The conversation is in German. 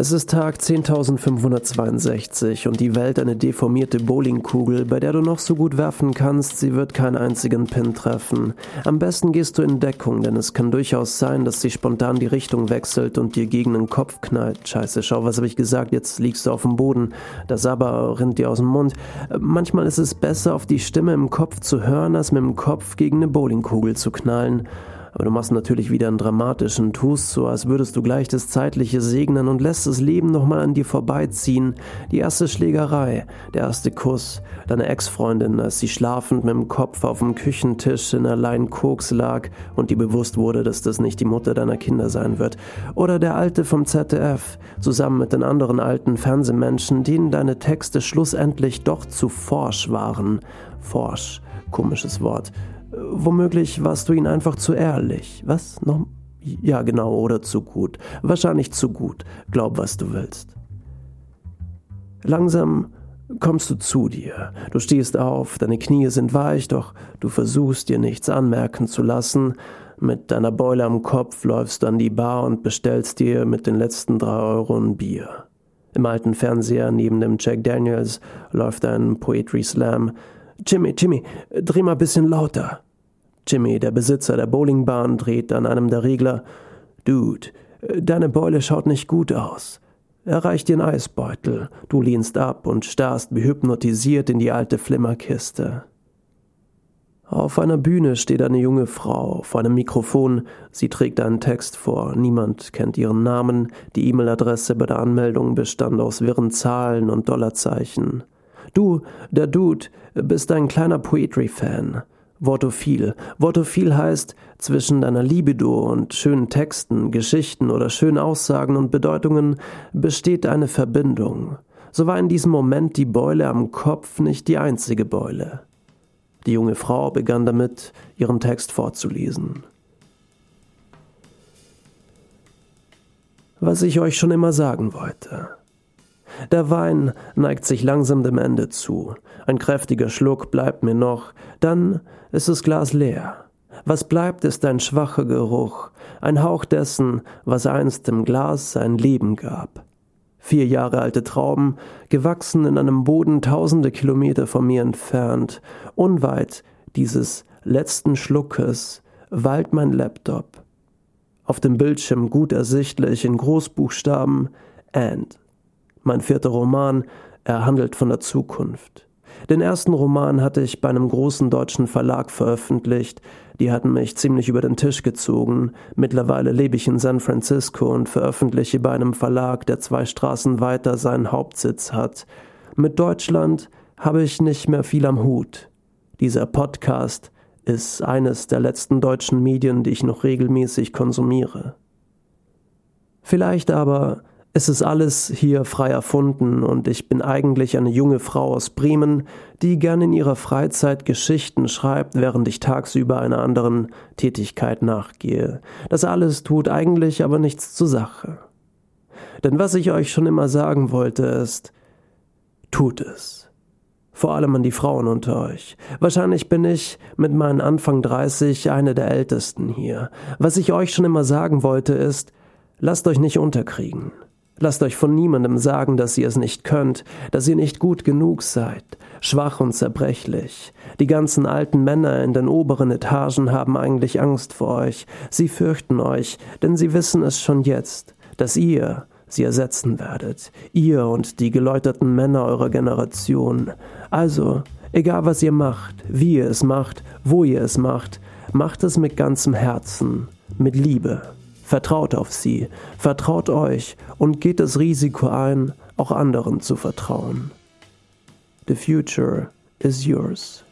Es ist Tag 10.562 und die Welt eine deformierte Bowlingkugel, bei der du noch so gut werfen kannst, sie wird keinen einzigen Pin treffen. Am besten gehst du in Deckung, denn es kann durchaus sein, dass sie spontan die Richtung wechselt und dir gegen den Kopf knallt. Scheiße, schau, was habe ich gesagt, jetzt liegst du auf dem Boden, das aber rinnt dir aus dem Mund. Manchmal ist es besser, auf die Stimme im Kopf zu hören, als mit dem Kopf gegen eine Bowlingkugel zu knallen. Aber du machst natürlich wieder einen dramatischen, tust so, als würdest du gleich das Zeitliche segnen und lässt das Leben nochmal an dir vorbeiziehen. Die erste Schlägerei, der erste Kuss, deine Ex-Freundin, als sie schlafend mit dem Kopf auf dem Küchentisch in allein Koks lag und dir bewusst wurde, dass das nicht die Mutter deiner Kinder sein wird. Oder der Alte vom ZDF, zusammen mit den anderen alten Fernsehmenschen, denen deine Texte schlussendlich doch zu forsch waren. Forsch, komisches Wort. Womöglich warst du ihn einfach zu ehrlich. Was? Noch? Ja, genau, oder zu gut. Wahrscheinlich zu gut. Glaub, was du willst. Langsam kommst du zu dir. Du stehst auf, deine Knie sind weich, doch du versuchst dir nichts anmerken zu lassen. Mit deiner Beule am Kopf läufst du an die Bar und bestellst dir mit den letzten drei Euro ein Bier. Im alten Fernseher neben dem Jack Daniels läuft ein Poetry Slam, Jimmy, Jimmy, dreh mal bisschen lauter. Jimmy, der Besitzer der Bowlingbahn, dreht an einem der Regler. Dude, deine Beule schaut nicht gut aus. Er reicht einen Eisbeutel. Du lehnst ab und starrst wie hypnotisiert in die alte Flimmerkiste. Auf einer Bühne steht eine junge Frau vor einem Mikrofon. Sie trägt einen Text vor. Niemand kennt ihren Namen. Die E-Mail-Adresse bei der Anmeldung bestand aus wirren Zahlen und Dollarzeichen. Du, der Dude, bist ein kleiner Poetry-Fan. Wortophil. Wortophil heißt, zwischen deiner Libido und schönen Texten, Geschichten oder schönen Aussagen und Bedeutungen besteht eine Verbindung. So war in diesem Moment die Beule am Kopf nicht die einzige Beule. Die junge Frau begann damit, ihren Text vorzulesen. Was ich euch schon immer sagen wollte. Der Wein neigt sich langsam dem Ende zu. Ein kräftiger Schluck bleibt mir noch, dann ist das Glas leer. Was bleibt, ist ein schwacher Geruch, ein Hauch dessen, was einst dem Glas sein Leben gab. Vier Jahre alte Trauben, gewachsen in einem Boden tausende Kilometer von mir entfernt, unweit dieses letzten Schluckes, weilt mein Laptop. Auf dem Bildschirm gut ersichtlich in Großbuchstaben And. Mein vierter Roman, er handelt von der Zukunft. Den ersten Roman hatte ich bei einem großen deutschen Verlag veröffentlicht. Die hatten mich ziemlich über den Tisch gezogen. Mittlerweile lebe ich in San Francisco und veröffentliche bei einem Verlag, der zwei Straßen weiter seinen Hauptsitz hat. Mit Deutschland habe ich nicht mehr viel am Hut. Dieser Podcast ist eines der letzten deutschen Medien, die ich noch regelmäßig konsumiere. Vielleicht aber es ist alles hier frei erfunden und ich bin eigentlich eine junge Frau aus Bremen, die gern in ihrer Freizeit Geschichten schreibt, während ich tagsüber einer anderen Tätigkeit nachgehe. Das alles tut eigentlich aber nichts zur Sache. Denn was ich euch schon immer sagen wollte ist, tut es. Vor allem an die Frauen unter euch. Wahrscheinlich bin ich mit meinen Anfang 30 eine der ältesten hier. Was ich euch schon immer sagen wollte ist, lasst euch nicht unterkriegen. Lasst euch von niemandem sagen, dass ihr es nicht könnt, dass ihr nicht gut genug seid, schwach und zerbrechlich. Die ganzen alten Männer in den oberen Etagen haben eigentlich Angst vor euch, sie fürchten euch, denn sie wissen es schon jetzt, dass ihr sie ersetzen werdet, ihr und die geläuterten Männer eurer Generation. Also, egal was ihr macht, wie ihr es macht, wo ihr es macht, macht es mit ganzem Herzen, mit Liebe. Vertraut auf sie, vertraut euch und geht das Risiko ein, auch anderen zu vertrauen. The future is yours.